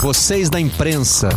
Vocês da imprensa.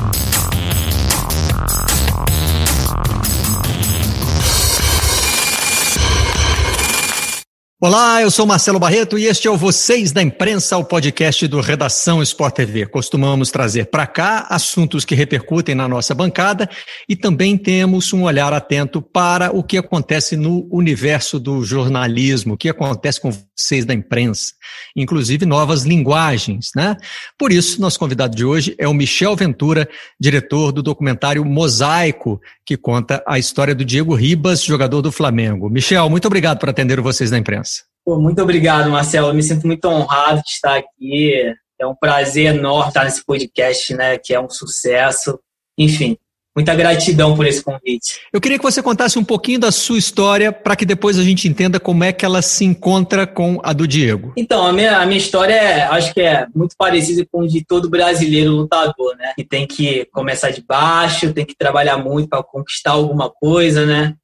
Olá, eu sou Marcelo Barreto e este é o Vocês da Imprensa, o podcast do Redação Sport TV. Costumamos trazer para cá assuntos que repercutem na nossa bancada e também temos um olhar atento para o que acontece no universo do jornalismo, o que acontece com vocês da imprensa, inclusive novas linguagens, né? Por isso, nosso convidado de hoje é o Michel Ventura, diretor do documentário Mosaico, que conta a história do Diego Ribas, jogador do Flamengo. Michel, muito obrigado por atender Vocês da Imprensa. Pô, muito obrigado, Marcelo. Eu me sinto muito honrado de estar aqui. É um prazer enorme estar nesse podcast, né? Que é um sucesso. Enfim, muita gratidão por esse convite. Eu queria que você contasse um pouquinho da sua história para que depois a gente entenda como é que ela se encontra com a do Diego. Então, a minha, a minha história é, acho que é muito parecida com a de todo brasileiro lutador, né? Que tem que começar de baixo, tem que trabalhar muito para conquistar alguma coisa, né?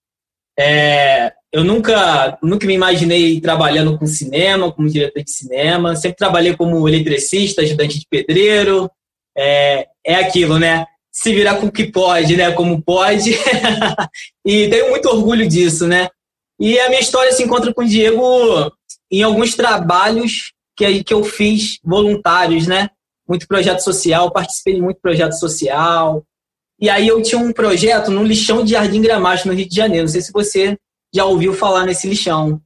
É, eu nunca, nunca me imaginei trabalhando com cinema, como diretor de cinema. Sempre trabalhei como eletricista, ajudante de pedreiro. É, é aquilo, né? Se virar com o que pode, né? Como pode. e tenho muito orgulho disso, né? E a minha história se encontra com o Diego em alguns trabalhos que, que eu fiz voluntários, né? Muito projeto social, participei de muito projeto social. E aí eu tinha um projeto no lixão de Jardim Gramacho, no Rio de Janeiro. Não sei se você já ouviu falar nesse lixão.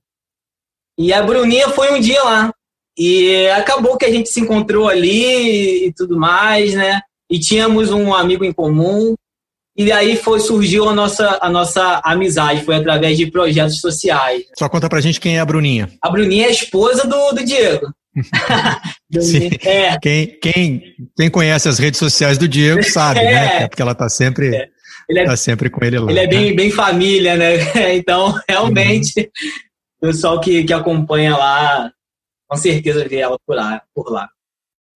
E a Bruninha foi um dia lá. E acabou que a gente se encontrou ali e tudo mais, né? E tínhamos um amigo em comum. E aí foi, surgiu a nossa, a nossa amizade, foi através de projetos sociais. Só conta pra gente quem é a Bruninha. A Bruninha é a esposa do, do Diego. Sim. É. Quem, quem, quem conhece as redes sociais do Diego sabe, né? é. né? Porque ela tá sempre. É ele é, tá sempre com ele lá. Ele é bem, né? bem família, né? Então, realmente, uhum. o pessoal que, que acompanha lá, com certeza vê ela por lá, por lá.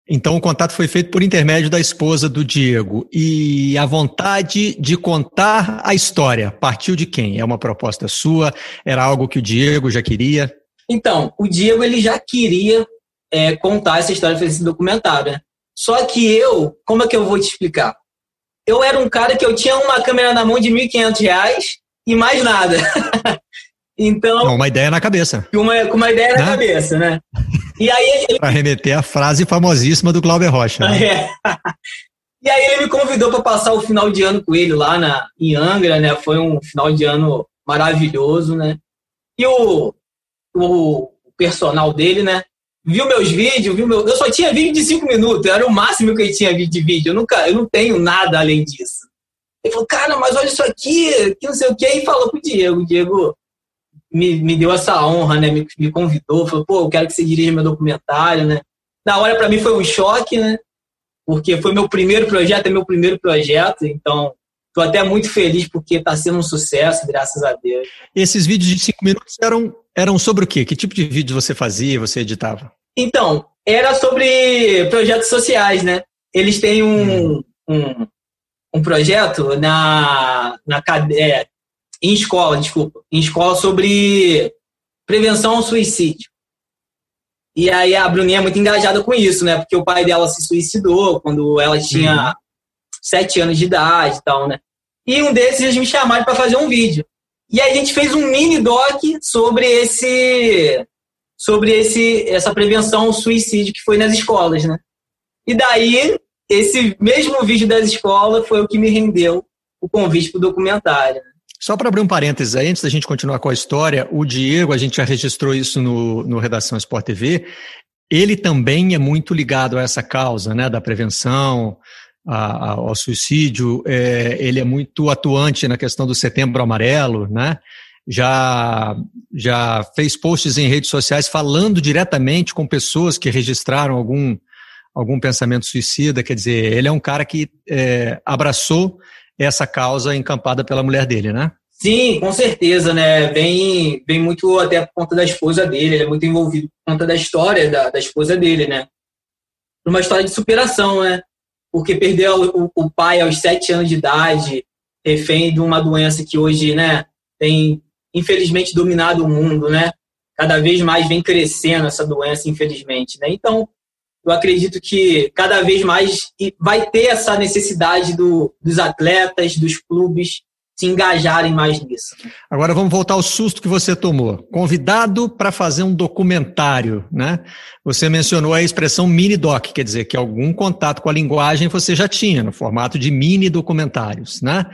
Então, o contato foi feito por intermédio da esposa do Diego. E a vontade de contar a história partiu de quem? É uma proposta sua? Era algo que o Diego já queria? Então, o Diego ele já queria é, contar essa história, fazer esse documentário. Né? Só que eu, como é que eu vou te explicar? Eu era um cara que eu tinha uma câmera na mão de R$ 1.500 e mais nada. então. Uma ideia na cabeça. Uma, com uma ideia na né? cabeça, né? E aí ele... Para remeter a frase famosíssima do Glauber Rocha. Né? É. E aí ele me convidou para passar o final de ano com ele lá na, em Angra, né? Foi um final de ano maravilhoso, né? E o, o personal dele, né? Viu meus vídeos, viu meu. Eu só tinha vídeo de cinco minutos, era o máximo que eu tinha de vídeo. Eu nunca, eu não tenho nada além disso. Ele falou, cara, mas olha isso aqui, que não sei o que, e falou pro Diego. O Diego me, me deu essa honra, né? Me, me convidou, falou, pô, eu quero que você dirija meu documentário, né? Na hora, para mim, foi um choque, né? Porque foi meu primeiro projeto, é meu primeiro projeto, então Estou até muito feliz porque está sendo um sucesso, graças a Deus. Esses vídeos de cinco minutos eram, eram sobre o quê? Que tipo de vídeo você fazia, você editava? Então, era sobre projetos sociais, né? Eles têm um, hum. um, um, projeto na, na é, em escola, desculpa, em escola sobre prevenção ao suicídio. E aí a Bruninha é muito engajada com isso, né? Porque o pai dela se suicidou quando ela tinha uhum sete anos de idade e tal, né? E um desses eles me chamaram para fazer um vídeo. E a gente fez um mini doc sobre esse sobre esse essa prevenção ao suicídio que foi nas escolas, né? E daí esse mesmo vídeo das escolas foi o que me rendeu o convite para o documentário. Né? Só para abrir um parênteses aí, antes da gente continuar com a história, o Diego, a gente já registrou isso no, no Redação Sport TV, ele também é muito ligado a essa causa, né, da prevenção, a, ao suicídio, é, ele é muito atuante na questão do setembro amarelo, né? Já, já fez posts em redes sociais falando diretamente com pessoas que registraram algum, algum pensamento suicida. Quer dizer, ele é um cara que é, abraçou essa causa encampada pela mulher dele, né? Sim, com certeza, né? Vem, vem muito até por conta da esposa dele, ele é muito envolvido por conta da história da, da esposa dele, né? Uma história de superação, né? Porque perdeu o, o pai aos sete anos de idade, refém de uma doença que hoje, né, tem infelizmente dominado o mundo, né? Cada vez mais vem crescendo essa doença, infelizmente, né? Então, eu acredito que cada vez mais vai ter essa necessidade do, dos atletas, dos clubes se engajarem mais nisso. Agora vamos voltar ao susto que você tomou. Convidado para fazer um documentário, né? Você mencionou a expressão mini doc, quer dizer que algum contato com a linguagem você já tinha no formato de mini documentários, né?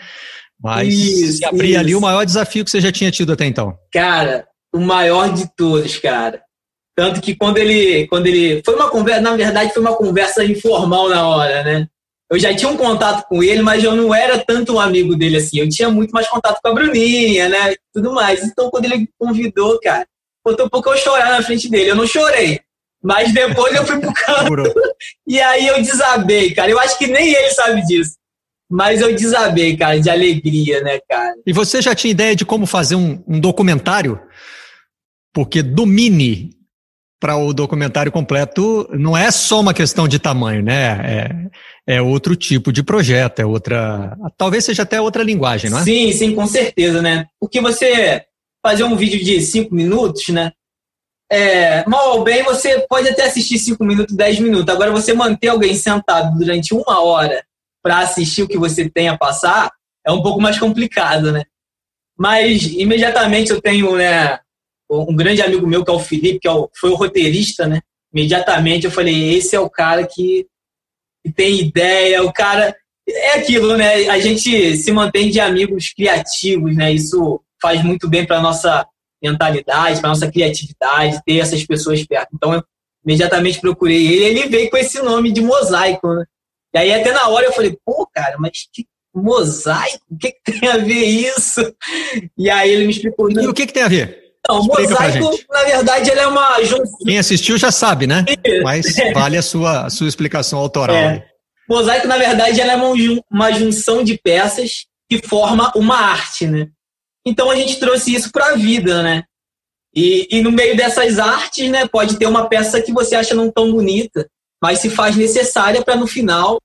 Mas isso, abrir ali o maior desafio que você já tinha tido até então. Cara, o maior de todos, cara. Tanto que quando ele, quando ele. Foi uma conversa, na verdade, foi uma conversa informal na hora, né? Eu já tinha um contato com ele, mas eu não era tanto um amigo dele assim. Eu tinha muito mais contato com a Bruninha, né? Tudo mais. Então, quando ele me convidou, cara, faltou um pouco eu chorar na frente dele. Eu não chorei. Mas depois eu fui pro canto. e aí eu desabei, cara. Eu acho que nem ele sabe disso. Mas eu desabei, cara, de alegria, né, cara? E você já tinha ideia de como fazer um, um documentário? Porque do Mini para o documentário completo não é só uma questão de tamanho, né? É, é, outro tipo de projeto, é outra. Talvez seja até outra linguagem, não é? Sim, sim, com certeza, né? Porque você fazer um vídeo de cinco minutos, né? É, mal ou bem, você pode até assistir cinco minutos, dez minutos. Agora, você manter alguém sentado durante uma hora para assistir o que você tem a passar é um pouco mais complicado, né? Mas imediatamente eu tenho, né? um grande amigo meu, que é o Felipe, que é o, foi o roteirista, né? Imediatamente eu falei, esse é o cara que, que tem ideia, o cara. É aquilo, né? A gente se mantém de amigos criativos, né? Isso faz muito bem para nossa mentalidade, para nossa criatividade, ter essas pessoas perto. Então eu imediatamente procurei ele, ele veio com esse nome de mosaico, né? E aí até na hora eu falei, pô, cara, mas que mosaico? O que, que tem a ver isso? E aí ele me explicou. E o que, que tem a ver? Não, o mosaico, na verdade, ele é uma junção. Quem assistiu já sabe, né? Mas vale a sua, a sua explicação autoral. É. Mosaico, na verdade, ela é uma, uma junção de peças que forma uma arte, né? Então a gente trouxe isso para a vida, né? E, e no meio dessas artes, né, pode ter uma peça que você acha não tão bonita, mas se faz necessária para no final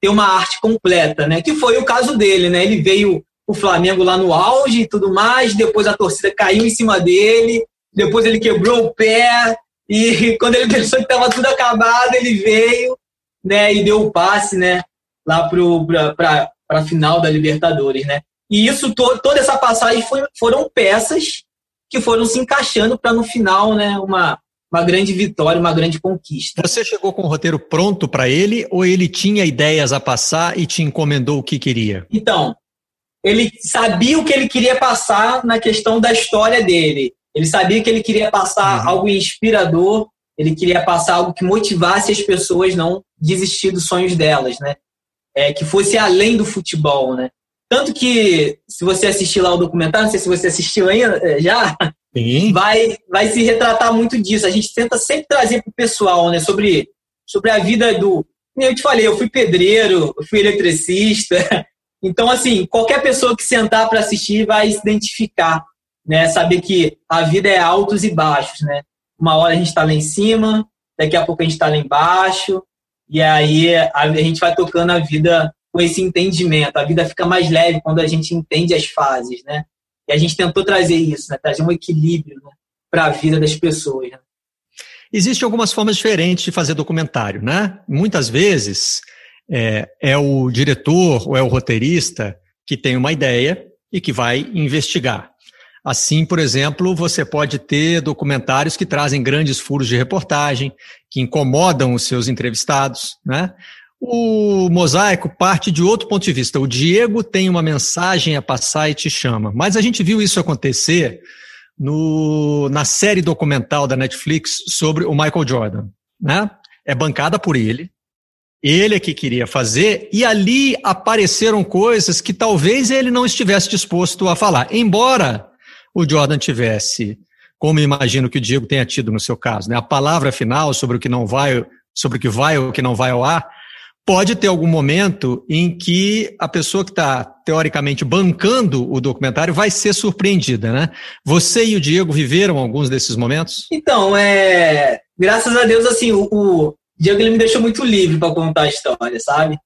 ter uma arte completa, né? Que foi o caso dele, né? Ele veio o Flamengo lá no auge e tudo mais, depois a torcida caiu em cima dele, depois ele quebrou o pé, e quando ele pensou que estava tudo acabado, ele veio né, e deu o passe né, lá para a final da Libertadores. Né? E isso, to, toda essa passagem foi, foram peças que foram se encaixando para no final né, uma, uma grande vitória, uma grande conquista. Você chegou com o roteiro pronto para ele ou ele tinha ideias a passar e te encomendou o que queria? Então, ele sabia o que ele queria passar na questão da história dele. Ele sabia que ele queria passar uhum. algo inspirador, ele queria passar algo que motivasse as pessoas não desistir dos sonhos delas, né? É, que fosse além do futebol, né? Tanto que, se você assistir lá o documentário, não sei se você assistiu ainda, é, já, Sim. Vai, vai se retratar muito disso. A gente tenta sempre trazer para o pessoal, né? Sobre, sobre a vida do... Eu te falei, eu fui pedreiro, eu fui eletricista, Então, assim, qualquer pessoa que sentar para assistir vai se identificar, né? Saber que a vida é altos e baixos, né? Uma hora a gente está lá em cima, daqui a pouco a gente está lá embaixo, e aí a gente vai tocando a vida com esse entendimento. A vida fica mais leve quando a gente entende as fases, né? E a gente tentou trazer isso, né? Trazer um equilíbrio né? para a vida das pessoas. Né? Existem algumas formas diferentes de fazer documentário, né? Muitas vezes é, é o diretor ou é o roteirista que tem uma ideia e que vai investigar. Assim, por exemplo, você pode ter documentários que trazem grandes furos de reportagem, que incomodam os seus entrevistados, né? O mosaico parte de outro ponto de vista. O Diego tem uma mensagem a passar e te chama. Mas a gente viu isso acontecer no, na série documental da Netflix sobre o Michael Jordan. Né? É bancada por ele, ele é que queria fazer, e ali apareceram coisas que talvez ele não estivesse disposto a falar. Embora o Jordan tivesse, como imagino que o Diego tenha tido no seu caso, né, a palavra final sobre o que não vai, sobre o que vai ou o que não vai ao ar, pode ter algum momento em que a pessoa que está teoricamente bancando o documentário vai ser surpreendida, né? Você e o Diego viveram alguns desses momentos? Então, é, graças a Deus, assim, o, o Diego ele me deixou muito livre para contar a história, sabe?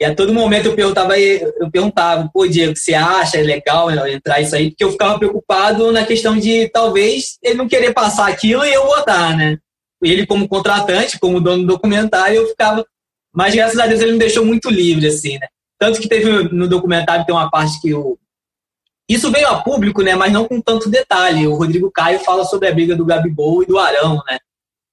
E a todo momento eu perguntava, eu perguntava, pô, Diego, você acha legal entrar isso aí? Porque eu ficava preocupado na questão de talvez ele não querer passar aquilo e eu botar, né? ele como contratante, como dono do documentário, eu ficava. Mas graças a Deus ele me deixou muito livre, assim, né? Tanto que teve no documentário tem uma parte que o. Isso veio a público, né? Mas não com tanto detalhe. O Rodrigo Caio fala sobre a briga do Gabigol e do Arão, né?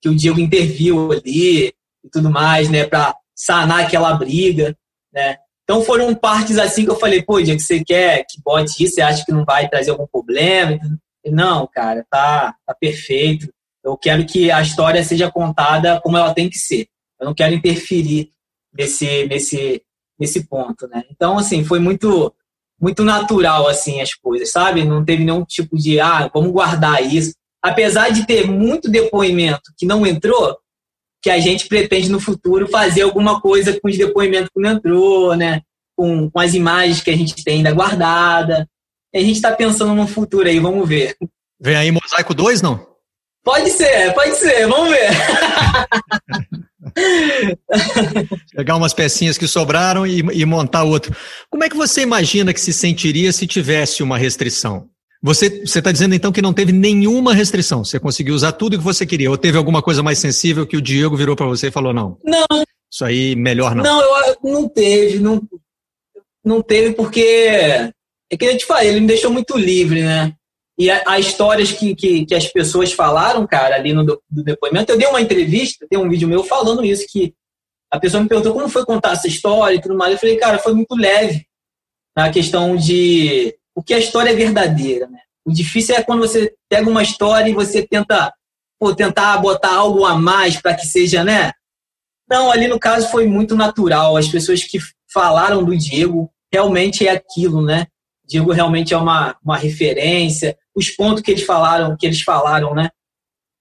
Que o Diego interviu ali e tudo mais, né? Para sanar aquela briga, né? Então foram partes assim que eu falei, pô, Diego, você quer que bote isso? Você acha que não vai trazer algum problema? Não, cara, tá, tá perfeito. Eu quero que a história seja contada como ela tem que ser. Eu não quero interferir nesse, nesse, nesse ponto, né? Então, assim, foi muito muito natural, assim, as coisas, sabe? Não teve nenhum tipo de, ah, vamos guardar isso. Apesar de ter muito depoimento que não entrou, que a gente pretende no futuro fazer alguma coisa com os depoimentos que não entrou, né? Com, com as imagens que a gente tem ainda guardada. A gente está pensando no futuro aí, vamos ver. Vem aí Mosaico 2, não? Pode ser, pode ser, vamos ver. Pegar umas pecinhas que sobraram e, e montar outro. Como é que você imagina que se sentiria se tivesse uma restrição? Você está dizendo então que não teve nenhuma restrição, você conseguiu usar tudo que você queria, ou teve alguma coisa mais sensível que o Diego virou para você e falou não? Não. Isso aí melhor não. Não, eu, não teve, não, não teve porque é que eu te falei, ele me deixou muito livre, né? E as histórias que, que, que, as pessoas falaram, cara, ali no do, do depoimento, eu dei uma entrevista, tem um vídeo meu falando isso, que a pessoa me perguntou como foi contar essa história e tudo mais. Eu falei, cara, foi muito leve na questão de porque a história é verdadeira, né? O difícil é quando você pega uma história e você tenta, pô, tentar botar algo a mais para que seja, né? Não, ali no caso foi muito natural. As pessoas que falaram do Diego realmente é aquilo, né? Diego realmente é uma, uma referência. Os pontos que eles falaram, que eles falaram, né?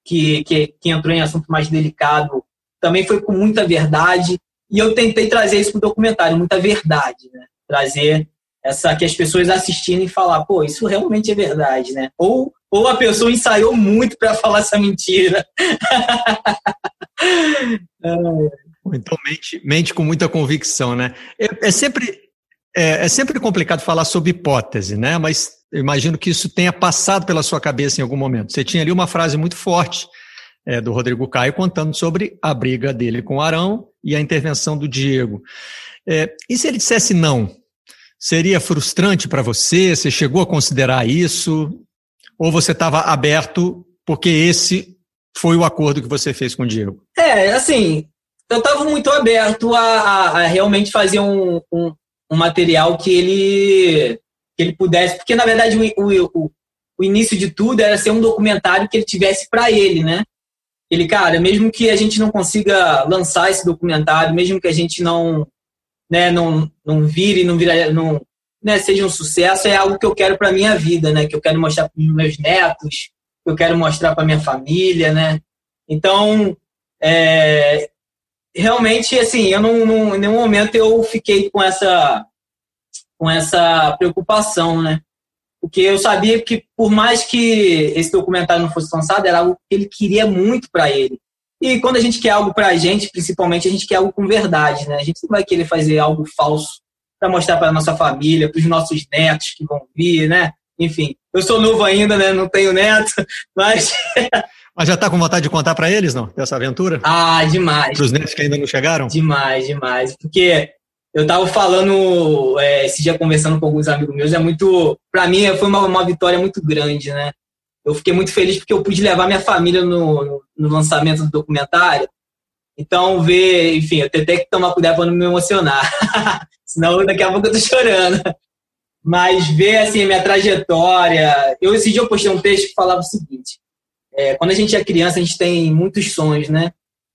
Que, que, que entrou em assunto mais delicado, também foi com muita verdade. E eu tentei trazer isso para o documentário, muita verdade, né? Trazer essa que as pessoas assistindo e falar, pô, isso realmente é verdade, né? Ou, ou a pessoa ensaiou muito para falar essa mentira. então mente, mente com muita convicção, né? É, é sempre é, é, sempre complicado falar sobre hipótese, né? Mas imagino que isso tenha passado pela sua cabeça em algum momento. Você tinha ali uma frase muito forte é, do Rodrigo Caio contando sobre a briga dele com o Arão e a intervenção do Diego. É, e se ele dissesse não? Seria frustrante para você? Você chegou a considerar isso? Ou você estava aberto porque esse foi o acordo que você fez com o Diego? É, assim, eu estava muito aberto a, a, a realmente fazer um, um, um, material que ele, que ele pudesse, porque na verdade o, o, o início de tudo era ser um documentário que ele tivesse para ele, né? Ele, cara, mesmo que a gente não consiga lançar esse documentário, mesmo que a gente não né, não, não vire, não, vira, não né, seja um sucesso, é algo que eu quero para minha vida, né, que eu quero mostrar para os meus netos, que eu quero mostrar para minha família, né. Então, é, realmente, assim, eu não, não, em nenhum momento eu fiquei com essa, com essa preocupação, né. Porque eu sabia que, por mais que esse documentário não fosse lançado, era algo que ele queria muito para ele. E quando a gente quer algo para a gente, principalmente, a gente quer algo com verdade, né? A gente não vai querer fazer algo falso para mostrar para nossa família, para os nossos netos que vão vir, né? Enfim, eu sou novo ainda, né? Não tenho neto, mas. mas já está com vontade de contar para eles, não? Dessa aventura? Ah, demais. Para os netos que ainda não chegaram? Demais, demais. Porque eu estava falando é, esse dia conversando com alguns amigos meus, é muito. Para mim, foi uma, uma vitória muito grande, né? Eu fiquei muito feliz porque eu pude levar minha família no, no lançamento do documentário. Então, ver, enfim, eu até que tomar cuidado para não me emocionar. Senão, daqui a pouco eu tô chorando. Mas ver, assim, a minha trajetória. Eu, esse dia eu postei um texto que falava o seguinte: é, quando a gente é criança, a gente tem muitos sonhos, né?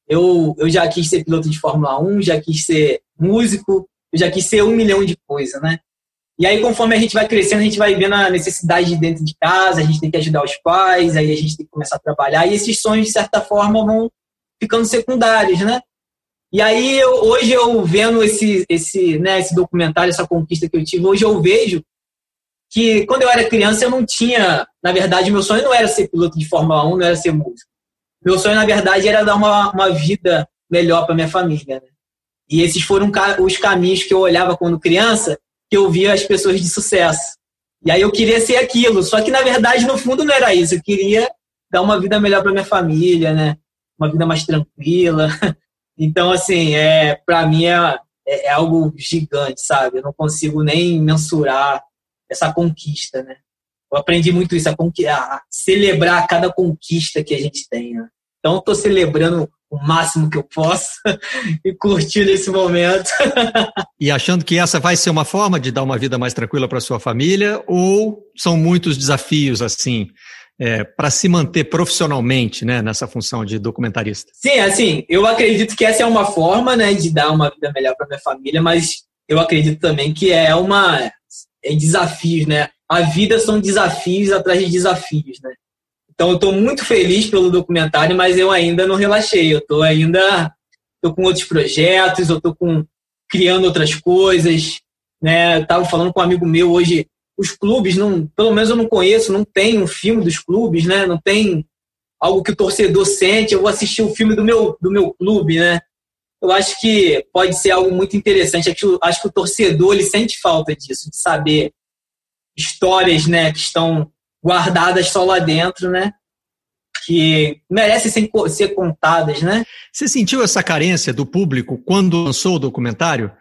Eu, eu já quis ser piloto de Fórmula 1, já quis ser músico, eu já quis ser um milhão de coisas, né? E aí, conforme a gente vai crescendo, a gente vai vendo a necessidade de dentro de casa, a gente tem que ajudar os pais, aí a gente tem que começar a trabalhar, e esses sonhos, de certa forma, vão ficando secundários, né? E aí, eu, hoje eu vendo esse, esse, né, esse documentário, essa conquista que eu tive, hoje eu vejo que quando eu era criança eu não tinha, na verdade, meu sonho não era ser piloto de Fórmula 1, não era ser músico. Meu sonho, na verdade, era dar uma, uma vida melhor para minha família. Né? E esses foram os caminhos que eu olhava quando criança que eu via as pessoas de sucesso. E aí eu queria ser aquilo, só que na verdade no fundo não era isso, eu queria dar uma vida melhor para minha família, né? uma vida mais tranquila. Então, assim, é, para mim é, é, é, algo gigante, sabe? Eu não consigo nem mensurar essa conquista, né? Eu aprendi muito isso, a, a celebrar cada conquista que a gente tem, né? Então, estou celebrando o máximo que eu posso e curtindo esse momento. e achando que essa vai ser uma forma de dar uma vida mais tranquila para sua família ou são muitos desafios assim? é, para se manter profissionalmente né, nessa função de documentarista? Sim, assim, eu acredito que essa é uma forma né, de dar uma vida melhor para minha família, mas eu acredito também que é uma é desafios, né? A vida são desafios atrás de desafios, né? Então eu estou muito feliz pelo documentário, mas eu ainda não relaxei. Eu estou ainda tô com outros projetos, eu estou com criando outras coisas, né? Eu falando com um amigo meu hoje os clubes não, pelo menos eu não conheço, não tem um filme dos clubes, né? Não tem algo que o torcedor sente. Eu vou assistir o filme do meu do meu clube, né? Eu acho que pode ser algo muito interessante. Acho que o torcedor ele sente falta disso, de saber histórias, né, que estão guardadas só lá dentro, né? Que merecem ser, ser contadas, né? Você sentiu essa carência do público quando lançou o documentário?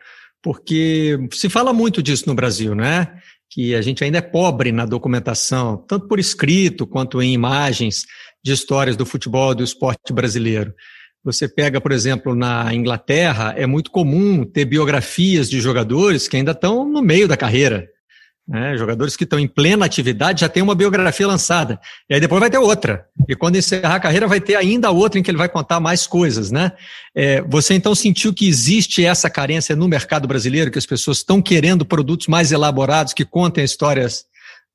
Porque se fala muito disso no Brasil, né? que a gente ainda é pobre na documentação, tanto por escrito quanto em imagens de histórias do futebol e do esporte brasileiro. Você pega, por exemplo, na Inglaterra, é muito comum ter biografias de jogadores que ainda estão no meio da carreira. Né? Jogadores que estão em plena atividade já tem uma biografia lançada. E aí depois vai ter outra. E quando encerrar a carreira, vai ter ainda outra em que ele vai contar mais coisas. Né? É, você então sentiu que existe essa carência no mercado brasileiro, que as pessoas estão querendo produtos mais elaborados que contem histórias,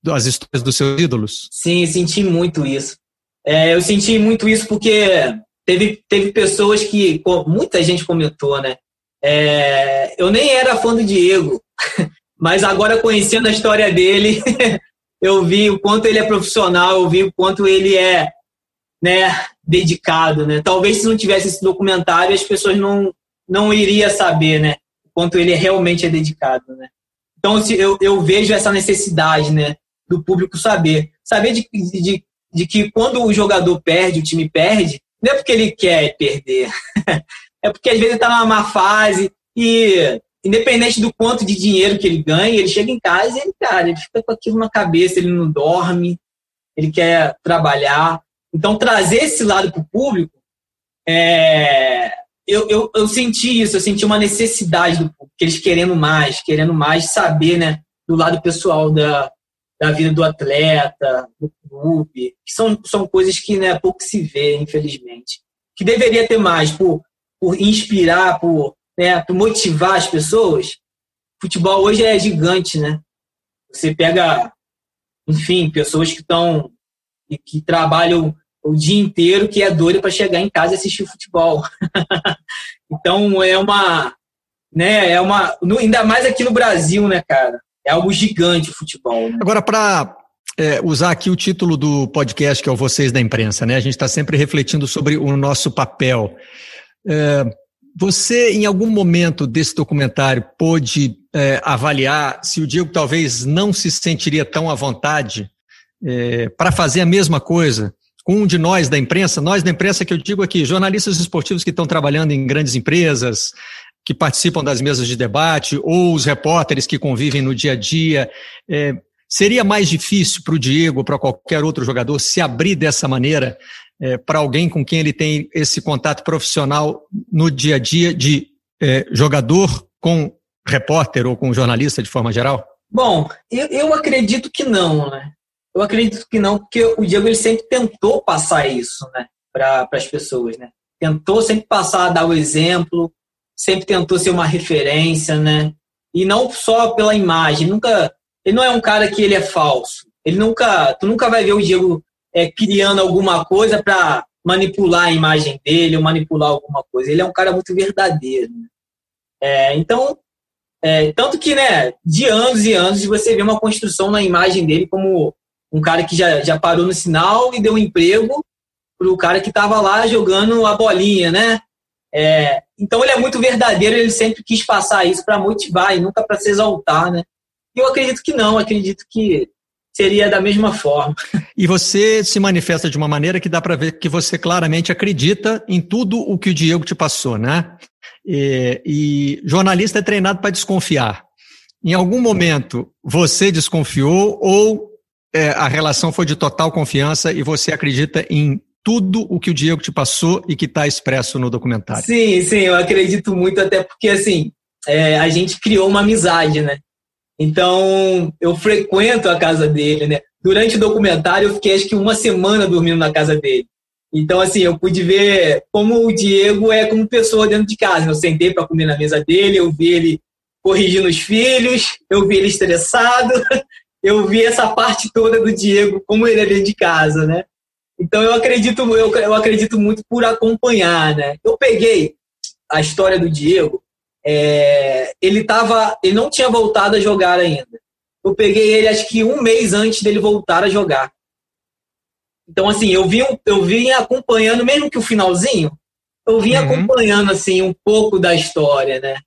as histórias dos seus ídolos? Sim, senti muito isso. É, eu senti muito isso porque teve, teve pessoas que, muita gente comentou, né? É, eu nem era fã do Diego. Mas agora, conhecendo a história dele, eu vi o quanto ele é profissional, eu vi o quanto ele é né, dedicado. Né? Talvez se não tivesse esse documentário, as pessoas não, não iriam saber né, o quanto ele realmente é dedicado. Né? Então, eu, eu vejo essa necessidade né, do público saber. Saber de, de, de que quando o jogador perde, o time perde, não é porque ele quer perder. é porque às vezes ele está numa má fase e independente do quanto de dinheiro que ele ganha, ele chega em casa e ele, cara, ele fica com aquilo na cabeça, ele não dorme, ele quer trabalhar. Então, trazer esse lado para o público, é, eu, eu, eu, senti isso, eu senti uma necessidade do público, eles querendo mais, querendo mais saber, né, do lado pessoal da, da vida do atleta, do clube, que são, são coisas que né, pouco se vê, infelizmente. Que deveria ter mais, por, por inspirar, por né, motivar as pessoas, futebol hoje é gigante, né? Você pega, enfim, pessoas que estão que trabalham o dia inteiro, que é doido para chegar em casa e assistir futebol. então é uma, né, é uma, ainda mais aqui no Brasil, né, cara? É algo gigante o futebol. Né? Agora para é, usar aqui o título do podcast, que é o Vocês da Imprensa, né? A gente está sempre refletindo sobre o nosso papel. É, você, em algum momento desse documentário, pôde é, avaliar se o Diego talvez não se sentiria tão à vontade é, para fazer a mesma coisa com um de nós da imprensa? Nós da imprensa que eu digo aqui, jornalistas esportivos que estão trabalhando em grandes empresas, que participam das mesas de debate, ou os repórteres que convivem no dia a dia. É, seria mais difícil para o Diego, para qualquer outro jogador, se abrir dessa maneira é, para alguém com quem ele tem esse contato profissional no dia a dia de é, jogador com repórter ou com jornalista de forma geral? Bom, eu, eu acredito que não, né? Eu acredito que não, porque o Diego ele sempre tentou passar isso, né, para as pessoas, né? Tentou sempre passar, dar o exemplo, sempre tentou ser uma referência, né? E não só pela imagem, nunca, ele não é um cara que ele é falso. Ele nunca, tu nunca vai ver o Diego é, criando alguma coisa para manipular a imagem dele ou manipular alguma coisa. Ele é um cara muito verdadeiro. Né? É, então, é, tanto que, né, de anos e anos, você vê uma construção na imagem dele como um cara que já, já parou no sinal e deu um emprego para o cara que estava lá jogando a bolinha, né? É, então ele é muito verdadeiro, ele sempre quis passar isso para motivar e nunca para se exaltar, né? Eu acredito que não, acredito que seria da mesma forma. E você se manifesta de uma maneira que dá para ver que você claramente acredita em tudo o que o Diego te passou, né? E, e jornalista é treinado para desconfiar. Em algum momento você desconfiou ou é, a relação foi de total confiança e você acredita em tudo o que o Diego te passou e que está expresso no documentário? Sim, sim, eu acredito muito, até porque assim é, a gente criou uma amizade, né? Então, eu frequento a casa dele, né? Durante o documentário, eu fiquei acho que uma semana dormindo na casa dele. Então, assim, eu pude ver como o Diego é como pessoa dentro de casa. Eu sentei para comer na mesa dele, eu vi ele corrigindo os filhos, eu vi ele estressado, eu vi essa parte toda do Diego, como ele é dentro de casa, né? Então, eu acredito, eu, eu acredito muito por acompanhar, né? Eu peguei a história do Diego é, ele tava, ele não tinha voltado a jogar ainda. Eu peguei ele acho que um mês antes dele voltar a jogar. Então assim, eu vim, eu vim acompanhando, mesmo que o finalzinho, eu vim uhum. acompanhando assim um pouco da história, né?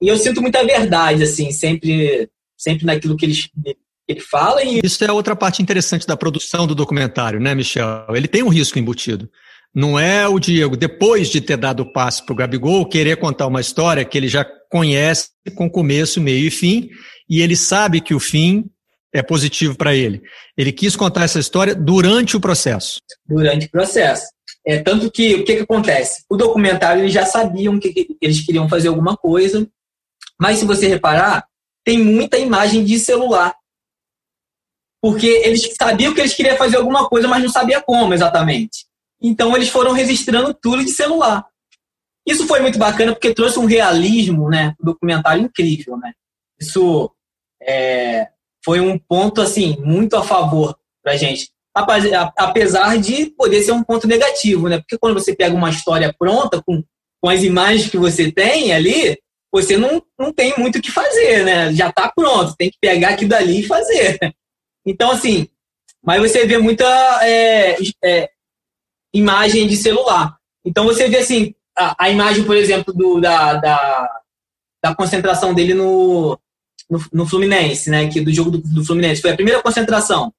E eu sinto muita verdade assim, sempre, sempre naquilo que ele, que ele fala. E... Isso é outra parte interessante da produção do documentário, né, Michel? Ele tem um risco embutido. Não é o Diego, depois de ter dado o passe para o Gabigol, querer contar uma história que ele já conhece com começo, meio e fim, e ele sabe que o fim é positivo para ele. Ele quis contar essa história durante o processo. Durante o processo. É, tanto que, o que, que acontece? O documentário, eles já sabiam que, que eles queriam fazer alguma coisa, mas se você reparar, tem muita imagem de celular. Porque eles sabiam que eles queriam fazer alguma coisa, mas não sabia como exatamente. Então eles foram registrando tudo de celular. Isso foi muito bacana porque trouxe um realismo, né, um documentário incrível, né. Isso é, foi um ponto assim muito a favor para gente, apesar de poder ser um ponto negativo, né, porque quando você pega uma história pronta com, com as imagens que você tem ali, você não, não tem muito o que fazer, né, já está pronto, tem que pegar aquilo dali e fazer. Então assim, mas você vê muita é, é, imagem de celular. Então você vê assim, a, a imagem, por exemplo, do, da, da, da concentração dele no, no, no, Fluminense, né? Que do jogo do, do, Fluminense. Foi a primeira concentração.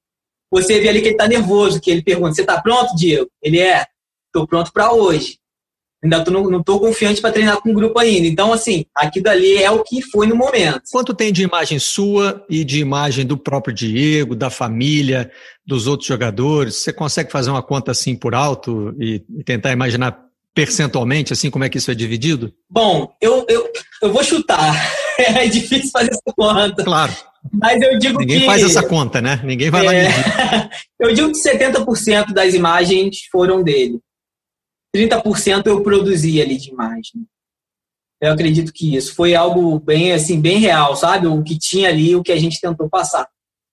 Você vê ali que ele está nervoso, que ele pergunta: Você está pronto, Diego? Ele é, estou pronto para hoje. Ainda tô, não estou confiante para treinar com o grupo ainda. Então, assim, aqui dali é o que foi no momento. Quanto tem de imagem sua e de imagem do próprio Diego, da família, dos outros jogadores? Você consegue fazer uma conta assim por alto e, e tentar imaginar percentualmente, assim, como é que isso é dividido? Bom, eu, eu, eu vou chutar. É difícil fazer essa conta. Claro. Mas eu digo Ninguém que. faz essa conta, né? Ninguém vai é, lá medir. eu digo que 70% das imagens foram dele. 30% eu produzi ali de imagem. Eu acredito que isso foi algo bem assim, bem real, sabe? O que tinha ali, o que a gente tentou passar.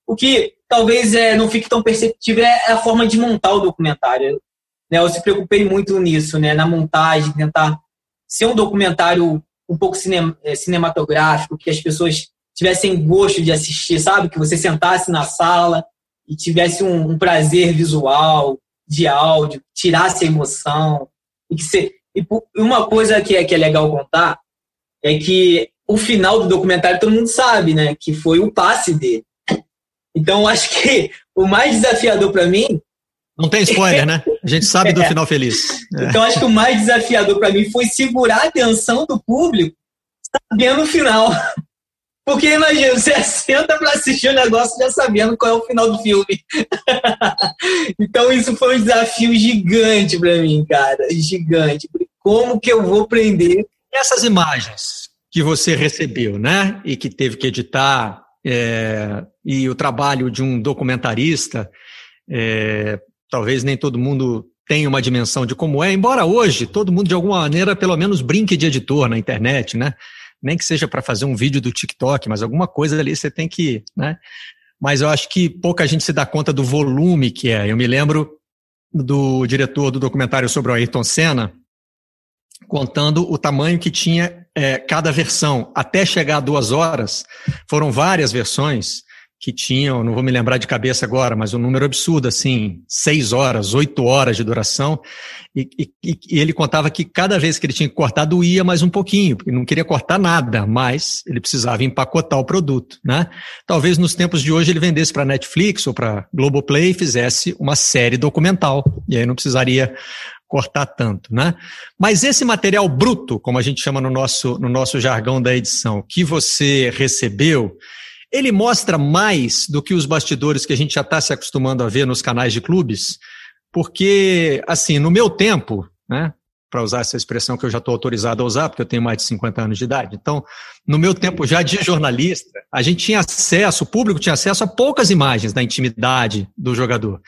O que talvez é, não fique tão perceptível é a forma de montar o documentário. Né? Eu se preocupei muito nisso, né? na montagem, tentar ser um documentário um pouco é, cinematográfico, que as pessoas tivessem gosto de assistir, sabe? Que você sentasse na sala e tivesse um, um prazer visual, de áudio, tirasse a emoção. E, que você, e uma coisa que é, que é legal contar é que o final do documentário todo mundo sabe, né? Que foi o passe dele. Então, acho que o mais desafiador para mim. Não tem spoiler, né? A gente sabe do é. final feliz. É. Então, acho que o mais desafiador para mim foi segurar a atenção do público sabendo o final. Porque imagina, você senta para assistir o negócio já sabendo qual é o final do filme. então isso foi um desafio gigante para mim, cara, gigante. Como que eu vou prender essas imagens que você recebeu, né, e que teve que editar, é, e o trabalho de um documentarista, é, talvez nem todo mundo tenha uma dimensão de como é, embora hoje todo mundo de alguma maneira pelo menos brinque de editor na internet, né? Nem que seja para fazer um vídeo do TikTok, mas alguma coisa ali você tem que, né? Mas eu acho que pouca gente se dá conta do volume que é. Eu me lembro do diretor do documentário sobre o Ayrton Senna contando o tamanho que tinha é, cada versão. Até chegar a duas horas, foram várias versões que tinham, não vou me lembrar de cabeça agora, mas um número absurdo, assim, seis horas, oito horas de duração. E, e, e, ele contava que cada vez que ele tinha que cortar, doía mais um pouquinho, porque não queria cortar nada, mas ele precisava empacotar o produto, né? Talvez nos tempos de hoje ele vendesse para Netflix ou para Globoplay e fizesse uma série documental, e aí não precisaria cortar tanto, né? Mas esse material bruto, como a gente chama no nosso, no nosso jargão da edição, que você recebeu, ele mostra mais do que os bastidores que a gente já está se acostumando a ver nos canais de clubes, porque, assim, no meu tempo, né, para usar essa expressão que eu já estou autorizado a usar, porque eu tenho mais de 50 anos de idade. Então, no meu tempo já de jornalista, a gente tinha acesso, o público tinha acesso a poucas imagens da intimidade do jogador.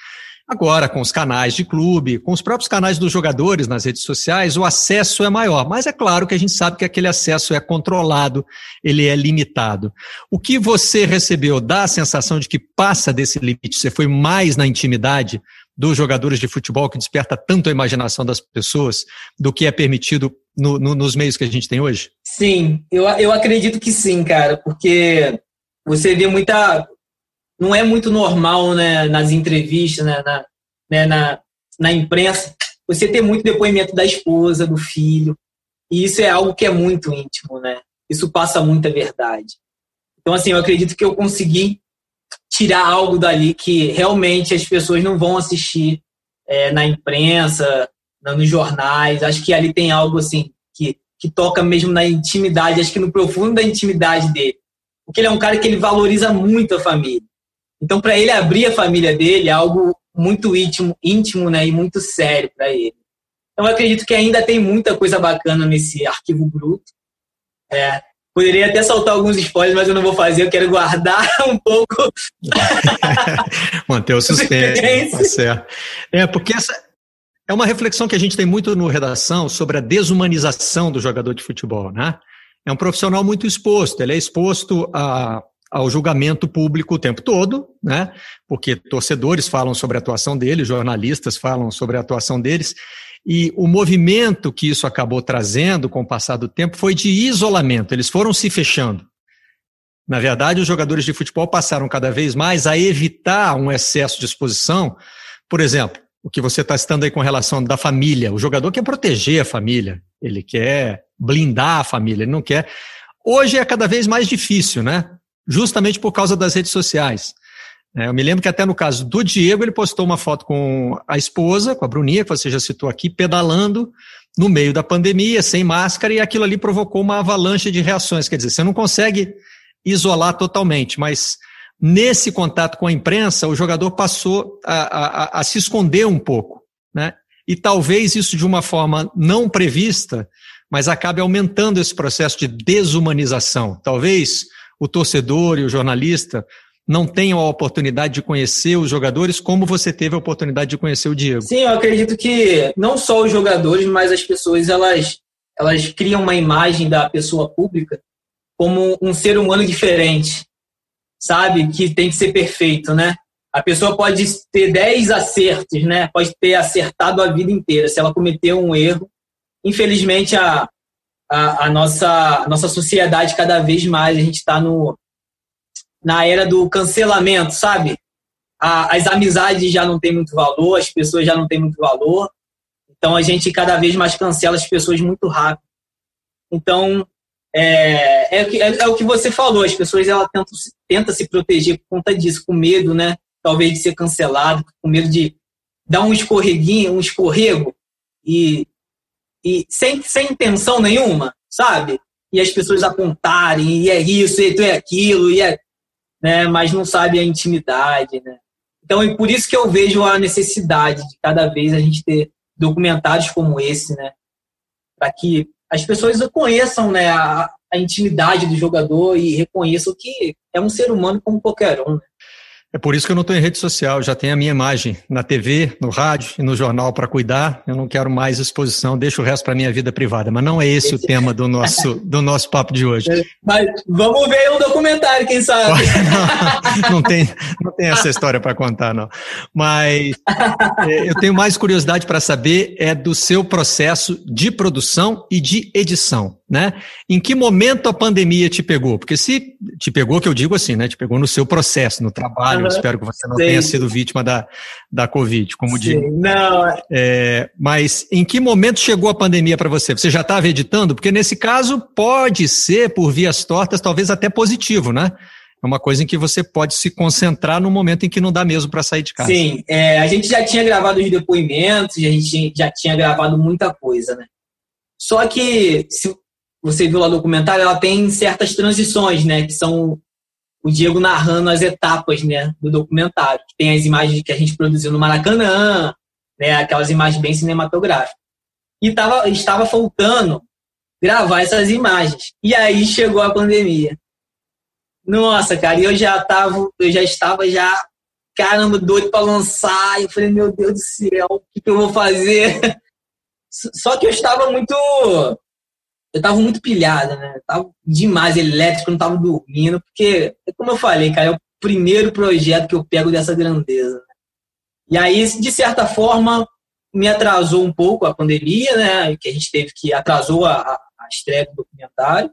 Agora, com os canais de clube, com os próprios canais dos jogadores nas redes sociais, o acesso é maior. Mas é claro que a gente sabe que aquele acesso é controlado, ele é limitado. O que você recebeu dá a sensação de que passa desse limite? Você foi mais na intimidade dos jogadores de futebol que desperta tanto a imaginação das pessoas do que é permitido no, no, nos meios que a gente tem hoje? Sim, eu, eu acredito que sim, cara, porque você vê muita não é muito normal né, nas entrevistas, né, na, né, na, na imprensa, você ter muito depoimento da esposa, do filho. E isso é algo que é muito íntimo, né? Isso passa muita verdade. Então, assim, eu acredito que eu consegui tirar algo dali que realmente as pessoas não vão assistir é, na imprensa, nos jornais. Acho que ali tem algo, assim, que, que toca mesmo na intimidade, acho que no profundo da intimidade dele. Porque ele é um cara que ele valoriza muito a família. Então, para ele abrir a família dele é algo muito íntimo, íntimo né, e muito sério para ele. Então, eu acredito que ainda tem muita coisa bacana nesse arquivo bruto. É, poderia até soltar alguns spoilers, mas eu não vou fazer, eu quero guardar um pouco. Manter o suspense. tá certo. É, porque essa é uma reflexão que a gente tem muito no redação sobre a desumanização do jogador de futebol, né? É um profissional muito exposto, ele é exposto a ao julgamento público o tempo todo, né? Porque torcedores falam sobre a atuação dele, jornalistas falam sobre a atuação deles, e o movimento que isso acabou trazendo com o passar do tempo foi de isolamento, eles foram se fechando. Na verdade, os jogadores de futebol passaram cada vez mais a evitar um excesso de exposição. Por exemplo, o que você está citando aí com relação da família. O jogador quer proteger a família, ele quer blindar a família, ele não quer. Hoje é cada vez mais difícil, né? Justamente por causa das redes sociais. É, eu me lembro que até no caso do Diego, ele postou uma foto com a esposa, com a Bruninha, que você já citou aqui, pedalando no meio da pandemia, sem máscara, e aquilo ali provocou uma avalanche de reações. Quer dizer, você não consegue isolar totalmente, mas nesse contato com a imprensa, o jogador passou a, a, a se esconder um pouco. Né? E talvez isso de uma forma não prevista, mas acabe aumentando esse processo de desumanização. Talvez o torcedor e o jornalista não tenham a oportunidade de conhecer os jogadores como você teve a oportunidade de conhecer o Diego. Sim, eu acredito que não só os jogadores, mas as pessoas elas elas criam uma imagem da pessoa pública como um ser humano diferente, sabe? Que tem que ser perfeito, né? A pessoa pode ter 10 acertos, né? Pode ter acertado a vida inteira. Se ela cometeu um erro, infelizmente a, a, a nossa, a nossa sociedade cada vez mais, a gente está na era do cancelamento, sabe? A, as amizades já não têm muito valor, as pessoas já não têm muito valor, então a gente cada vez mais cancela as pessoas muito rápido. Então, é, é, é, é o que você falou, as pessoas ela tentam, tentam se proteger por conta disso, com medo, né? Talvez de ser cancelado, com medo de dar um escorreguinho, um escorrego e e sem, sem intenção nenhuma, sabe? E as pessoas apontarem, e é isso, e é aquilo, e é. Né? Mas não sabe a intimidade, né? Então, é por isso que eu vejo a necessidade de cada vez a gente ter documentários como esse, né? Para que as pessoas conheçam né, a, a, intimidade do jogador e reconheçam que é um ser humano como qualquer um. Né? É por isso que eu não estou em rede social, já tenho a minha imagem na TV, no rádio e no jornal para cuidar. Eu não quero mais exposição, deixo o resto para minha vida privada. Mas não é esse, o tema do nosso, do nosso papo de hoje. Mas vamos ver um documentário, quem sabe? Não, não tem, não tem essa história para contar, não. Mas é, eu tenho mais curiosidade para saber é do seu processo de produção e de edição. Né? Em que momento a pandemia te pegou? Porque se te pegou, que eu digo assim, né? Te pegou no seu processo, no trabalho. Uhum. espero que você não Sim. tenha sido vítima da, da Covid, como Sim. digo. Não. É, mas em que momento chegou a pandemia para você? Você já estava editando? Porque nesse caso pode ser, por vias tortas, talvez até positivo, né? é uma coisa em que você pode se concentrar no momento em que não dá mesmo para sair de casa. Sim, é, a gente já tinha gravado os depoimentos, a gente já tinha gravado muita coisa, né? Só que, se você viu lá no documentário, ela tem certas transições, né? Que são o Diego narrando as etapas né, do documentário. Tem as imagens que a gente produziu no Maracanã, né, aquelas imagens bem cinematográficas. E tava, estava faltando gravar essas imagens. E aí chegou a pandemia. Nossa, cara, eu já tava, eu já estava já, caramba, doido para lançar. Eu falei, meu Deus do céu, o que, que eu vou fazer? Só que eu estava muito. Eu estava muito pilhado, né? Eu tava demais elétrico, não estava dormindo, porque, como eu falei, cara, é o primeiro projeto que eu pego dessa grandeza. Né? E aí, de certa forma, me atrasou um pouco a pandemia, né? Que a gente teve que atrasou a, a estreia do documentário.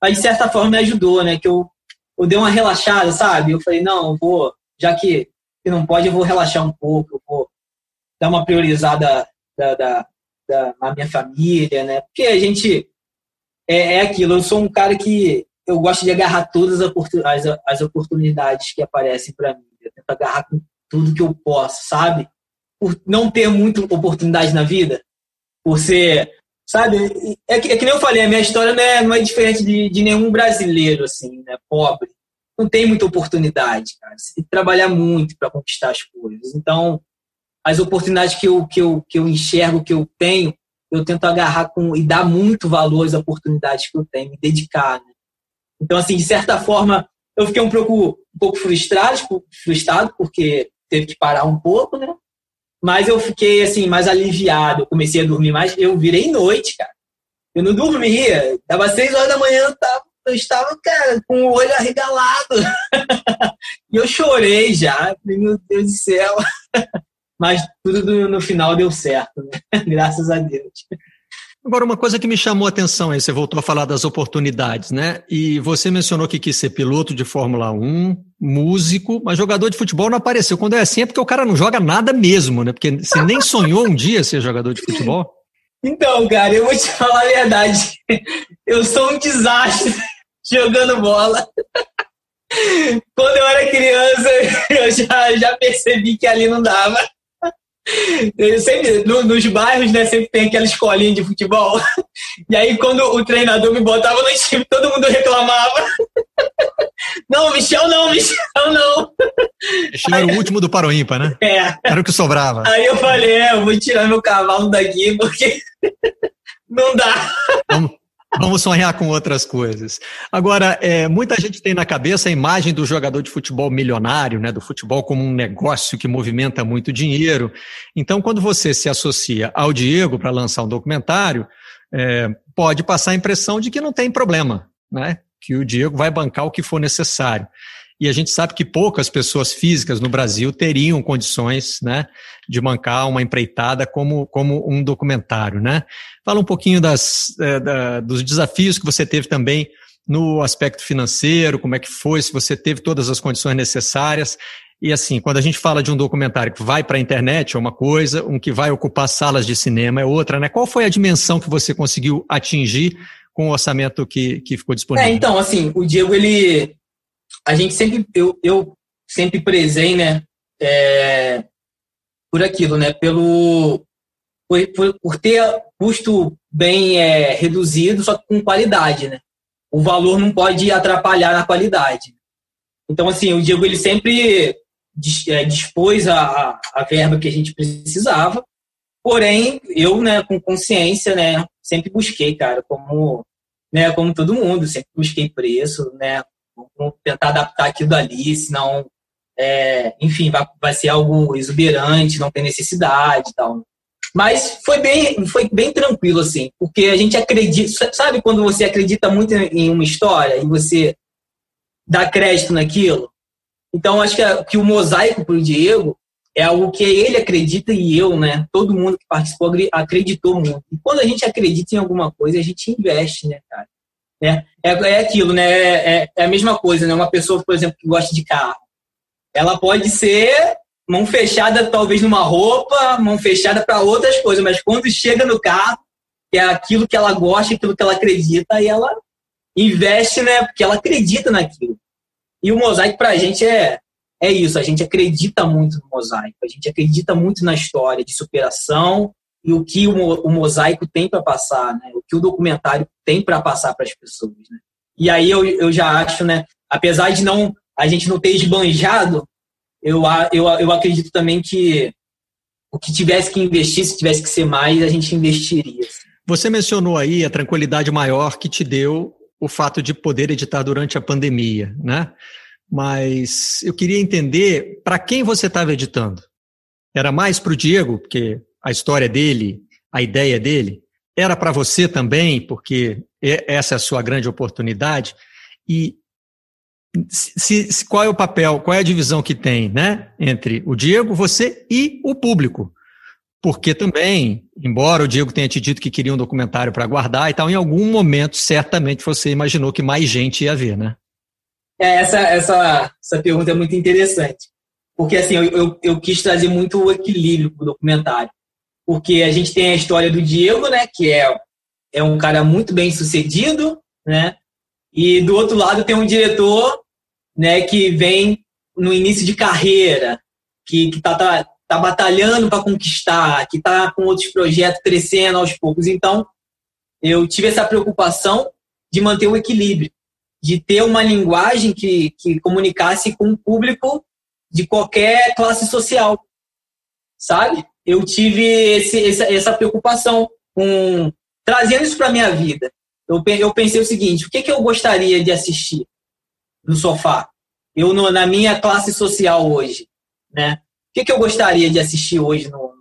Mas, de certa forma, me ajudou, né? Que eu eu dei uma relaxada, sabe? Eu falei, não, eu vou, já que, que não pode, eu vou relaxar um pouco, eu vou dar uma priorizada da, da, da, na minha família, né? Porque a gente é, é aquilo, eu sou um cara que eu gosto de agarrar todas as, as oportunidades que aparecem para mim. Eu tento agarrar com tudo que eu posso, sabe? Por não ter muita oportunidade na vida, por ser Sabe? É que, é que nem eu falei, a minha história não é, não é diferente de, de nenhum brasileiro, assim, né? Pobre. Não tem muita oportunidade, cara. Você tem que trabalhar muito para conquistar as coisas. Então, as oportunidades que eu, que, eu, que eu enxergo, que eu tenho, eu tento agarrar com e dar muito valor às oportunidades que eu tenho, me dedicar. Né? Então, assim, de certa forma, eu fiquei um pouco, um pouco frustrado, frustrado, porque teve que parar um pouco, né? Mas eu fiquei, assim, mais aliviado. Eu comecei a dormir mais. Eu virei noite, cara. Eu não dormia. Tava seis horas da manhã, eu, tava, eu estava, cara, com o olho arregalado. e eu chorei já. Meu Deus do céu. Mas tudo no final deu certo, né? Graças a Deus. Agora, uma coisa que me chamou a atenção aí, você voltou a falar das oportunidades, né? E você mencionou que quis ser piloto de Fórmula 1, músico, mas jogador de futebol não apareceu. Quando é assim é porque o cara não joga nada mesmo, né? Porque você nem sonhou um dia ser jogador de futebol. Então, cara, eu vou te falar a verdade. Eu sou um desastre jogando bola. Quando eu era criança, eu já, já percebi que ali não dava. Sempre, no, nos bairros, né, sempre tem aquela escolinha de futebol. E aí, quando o treinador me botava no time, todo mundo reclamava. Não, Michel não, Michel não. Michel era o último do Paroímpa, né? É. Era o que sobrava. Aí eu falei, é, eu vou tirar meu cavalo daqui, porque não dá. Vamos, Vamos sonhar com outras coisas. Agora, é, muita gente tem na cabeça a imagem do jogador de futebol milionário, né, do futebol como um negócio que movimenta muito dinheiro. Então, quando você se associa ao Diego para lançar um documentário, é, pode passar a impressão de que não tem problema, né? que o Diego vai bancar o que for necessário e a gente sabe que poucas pessoas físicas no Brasil teriam condições né, de bancar uma empreitada como, como um documentário. Né? Fala um pouquinho das, é, da, dos desafios que você teve também no aspecto financeiro, como é que foi, se você teve todas as condições necessárias. E assim, quando a gente fala de um documentário que vai para a internet é uma coisa, um que vai ocupar salas de cinema é outra, né? Qual foi a dimensão que você conseguiu atingir com o orçamento que, que ficou disponível? É, então, assim, o Diego, ele, a gente sempre, eu, eu sempre prezei, né, é, por aquilo, né, pelo, por, por, por ter custo bem é, reduzido, só com qualidade, né. O valor não pode atrapalhar na qualidade. Então, assim, o Diego, ele sempre é, dispôs a, a verba que a gente precisava, porém, eu, né, com consciência, né, sempre busquei, cara, como, né, como todo mundo, sempre busquei preço, né, Vamos tentar adaptar aquilo ali, senão, é, enfim, vai, vai ser algo exuberante, não tem necessidade e tal. Mas foi bem, foi bem tranquilo, assim, porque a gente acredita. Sabe quando você acredita muito em uma história e você dá crédito naquilo? Então, acho que, que o mosaico para o Diego é algo que ele acredita e eu, né? Todo mundo que participou acreditou muito. E quando a gente acredita em alguma coisa, a gente investe, né, cara? É, é, é aquilo, né? É, é, a mesma coisa, né? Uma pessoa, por exemplo, que gosta de carro, ela pode ser mão fechada, talvez numa roupa, mão fechada para outras coisas, mas quando chega no carro, é aquilo que ela gosta, aquilo que ela acredita, e ela investe, né? Porque ela acredita naquilo. E o mosaico para a gente é, é isso, a gente acredita muito no mosaico, a gente acredita muito na história de superação e o que o, mosaico tem para passar, né? o que o documentário tem para passar para as pessoas. Né? E aí eu, eu já acho, né, apesar de não a gente não ter esbanjado, eu, eu, eu acredito também que o que tivesse que investir, se tivesse que ser mais, a gente investiria. Você mencionou aí a tranquilidade maior que te deu o fato de poder editar durante a pandemia, né? mas eu queria entender para quem você estava editando. Era mais para o Diego, porque a história dele, a ideia dele, era para você também, porque essa é a sua grande oportunidade. E se, se, qual é o papel, qual é a divisão que tem né, entre o Diego, você e o público? Porque também, embora o Diego tenha te dito que queria um documentário para guardar e tal, em algum momento, certamente você imaginou que mais gente ia ver, né? É, essa, essa, essa pergunta é muito interessante. Porque assim, eu, eu, eu quis trazer muito o equilíbrio para o documentário. Porque a gente tem a história do Diego, né? Que é, é um cara muito bem sucedido, né? E do outro lado tem um diretor, né? Que vem no início de carreira, que, que tá, tá, batalhando para conquistar, que tá com outros projetos crescendo aos poucos. Então, eu tive essa preocupação de manter o equilíbrio de ter uma linguagem que, que comunicasse com o público de qualquer classe social, sabe? Eu tive esse, essa, essa preocupação com trazendo isso para minha vida. Eu, eu pensei o seguinte: o que, que eu gostaria de assistir no sofá? Eu no, na minha classe social hoje, né? O que, que eu gostaria de assistir hoje? No,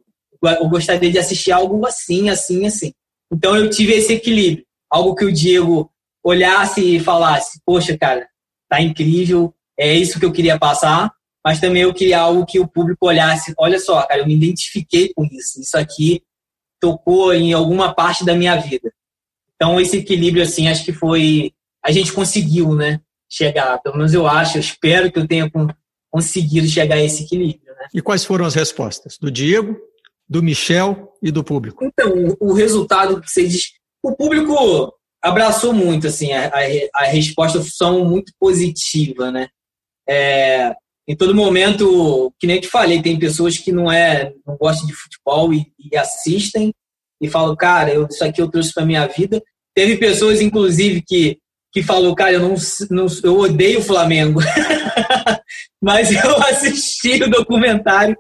eu gostaria de assistir algo assim, assim, assim. Então eu tive esse equilíbrio, algo que o Diego olhasse e falasse, poxa, cara, tá incrível, é isso que eu queria passar, mas também eu queria algo que o público olhasse, olha só, cara, eu me identifiquei com isso, isso aqui tocou em alguma parte da minha vida. Então esse equilíbrio assim, acho que foi a gente conseguiu, né, chegar, pelo menos eu acho, eu espero que eu tenha conseguido chegar a esse equilíbrio, né? E quais foram as respostas do Diego, do Michel e do público? Então, o resultado que vocês o público abraçou muito, assim, a, a, a resposta são muito positiva, né? É, em todo momento, que nem eu te falei, tem pessoas que não é, não gostam de futebol e, e assistem e falam, cara, eu, isso aqui eu trouxe para minha vida. Teve pessoas, inclusive, que que falou, cara, eu não, não eu odeio o Flamengo, mas eu assisti o documentário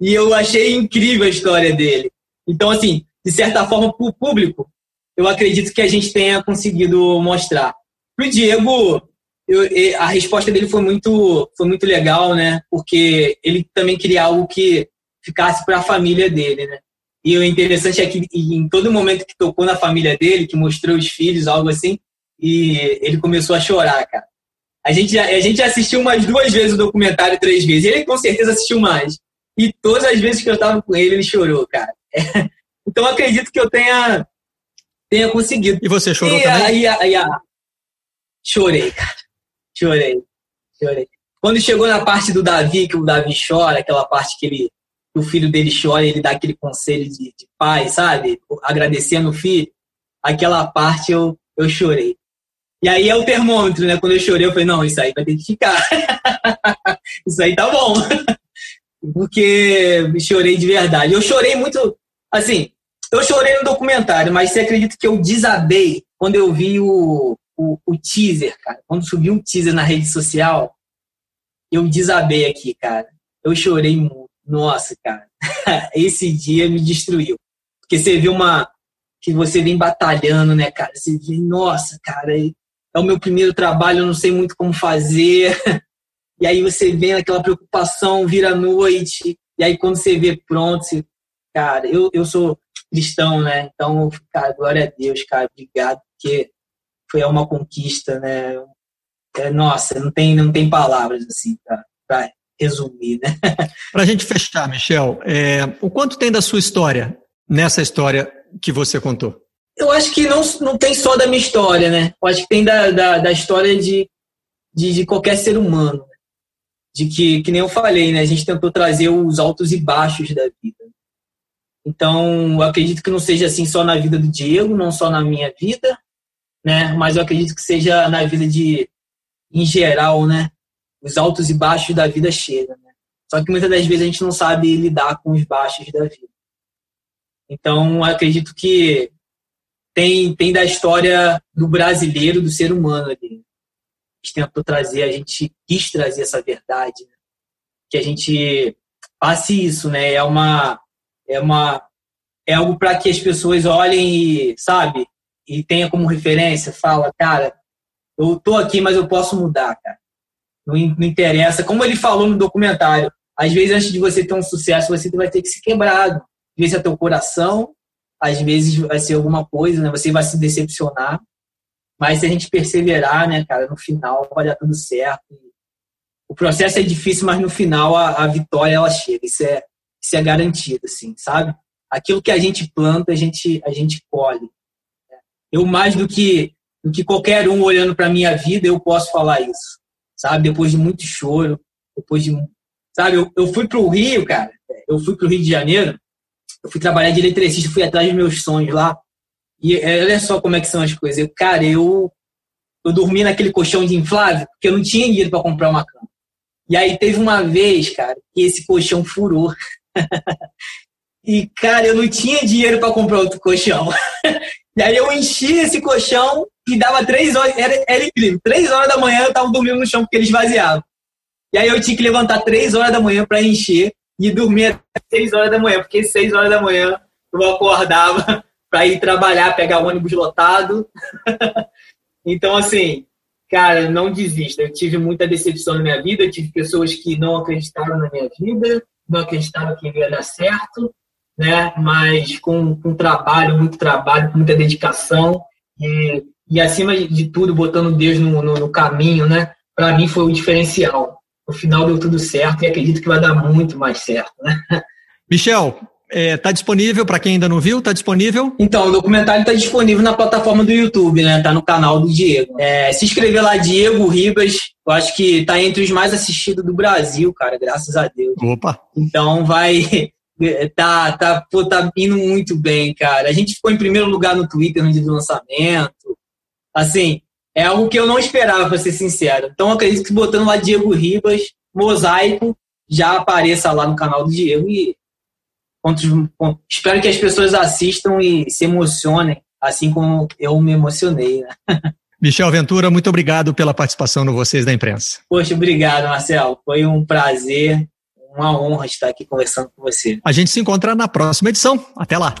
e eu achei incrível a história dele. Então, assim, de certa forma, para o público, eu acredito que a gente tenha conseguido mostrar. Para o Diego, eu, a resposta dele foi muito, foi muito legal, né? Porque ele também queria algo que ficasse para a família dele, né? E o interessante é que em todo momento que tocou na família dele, que mostrou os filhos, algo assim, e ele começou a chorar, cara. A gente, a gente assistiu umas duas vezes o documentário, três vezes. Ele com certeza assistiu mais. E todas as vezes que eu estava com ele, ele chorou, cara. É. Então acredito que eu tenha tenha conseguido. E você chorou e, também? Aí, aí, aí, chorei, cara. Chorei. Chorei. Quando chegou na parte do Davi, que o Davi chora, aquela parte que ele, o filho dele chora e ele dá aquele conselho de, de pai, sabe? Agradecendo o filho. Aquela parte eu, eu chorei. E aí é o termômetro, né? Quando eu chorei, eu falei, não, isso aí vai ter que ficar. isso aí tá bom. Porque chorei de verdade. Eu chorei muito, assim, eu chorei no documentário, mas você acredita que eu desabei quando eu vi o, o, o teaser, cara? Quando subiu um teaser na rede social, eu desabei aqui, cara. Eu chorei muito. Nossa, cara. Esse dia me destruiu. Porque você vê uma. Que você vem batalhando, né, cara? Você vê, nossa, cara, é o meu primeiro trabalho, eu não sei muito como fazer. E aí você vem aquela preocupação, vira noite. E aí quando você vê pronto, você, cara, eu, eu sou cristão, né? Então, cara, glória a Deus, cara, obrigado, porque foi uma conquista, né? É, nossa, não tem, não tem palavras assim para resumir, né? Para a gente fechar, Michel, é, o quanto tem da sua história nessa história que você contou? Eu acho que não, não tem só da minha história, né? Eu acho que tem da, da, da história de, de, de, qualquer ser humano. De que, que nem eu falei, né? A gente tentou trazer os altos e baixos da vida. Então, eu acredito que não seja assim só na vida do Diego, não só na minha vida, né? Mas eu acredito que seja na vida de, em geral, né? Os altos e baixos da vida chegam, né? Só que muitas das vezes a gente não sabe lidar com os baixos da vida. Então, acredito que tem, tem da história do brasileiro, do ser humano ali. A gente tentou trazer, a gente quis trazer essa verdade, né? que a gente passe isso, né? É uma é uma é algo para que as pessoas olhem e, sabe, e tenha como referência, fala, cara, eu tô aqui, mas eu posso mudar, cara. Não, não interessa. Como ele falou no documentário, às vezes antes de você ter um sucesso, você vai ter que se quebrado às vezes é teu coração, às vezes vai ser alguma coisa, né? Você vai se decepcionar. Mas se a gente perseverar, né, cara, no final vai dar tudo certo. O processo é difícil, mas no final a, a vitória ela chega. Isso é, isso é garantido, assim, sabe? Aquilo que a gente planta, a gente, a gente colhe. Eu mais do que do que qualquer um olhando para minha vida, eu posso falar isso, sabe? Depois de muito choro, depois de, sabe? Eu, eu fui pro Rio, cara. Eu fui pro Rio de Janeiro eu fui trabalhar de eletricista, fui atrás dos meus sonhos lá. E é, olha só como é que são as coisas. Eu, cara, eu, eu dormi naquele colchão de inflável porque eu não tinha dinheiro para comprar uma cama. E aí teve uma vez, cara, que esse colchão furou. e, cara, eu não tinha dinheiro para comprar outro colchão. e aí eu enchi esse colchão e dava três horas, era, era incrível. Três horas da manhã eu tava dormindo no chão porque ele esvaziava. E aí eu tinha que levantar três horas da manhã para encher e dormia até 6 horas da manhã, porque 6 horas da manhã eu acordava para ir trabalhar, pegar ônibus lotado. então, assim, cara, não desista. Eu tive muita decepção na minha vida, eu tive pessoas que não acreditaram na minha vida, não acreditaram que ia dar certo, né? Mas com, com trabalho, muito trabalho, muita dedicação e, e acima de tudo, botando Deus no, no, no caminho, né? Para mim foi o diferencial no final deu tudo certo e acredito que vai dar muito mais certo. Né? Michel, Está é, tá disponível para quem ainda não viu? Está disponível? Então, o documentário está disponível na plataforma do YouTube, né? Tá no canal do Diego. É, se inscrever lá, Diego Ribas. Eu acho que está entre os mais assistidos do Brasil, cara, graças a Deus. Opa! Então vai. Tá, tá, pô, tá indo muito bem, cara. A gente ficou em primeiro lugar no Twitter no dia do lançamento. Assim, é algo que eu não esperava, para ser sincero. Então, acredito que botando lá Diego Ribas, mosaico, já apareça lá no canal do Diego e espero que as pessoas assistam e se emocionem, assim como eu me emocionei. Né? Michel Ventura, muito obrigado pela participação no Vocês da Imprensa. Poxa, obrigado, Marcelo. Foi um prazer, uma honra estar aqui conversando com você. A gente se encontra na próxima edição. Até lá.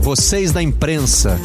Vocês da Imprensa.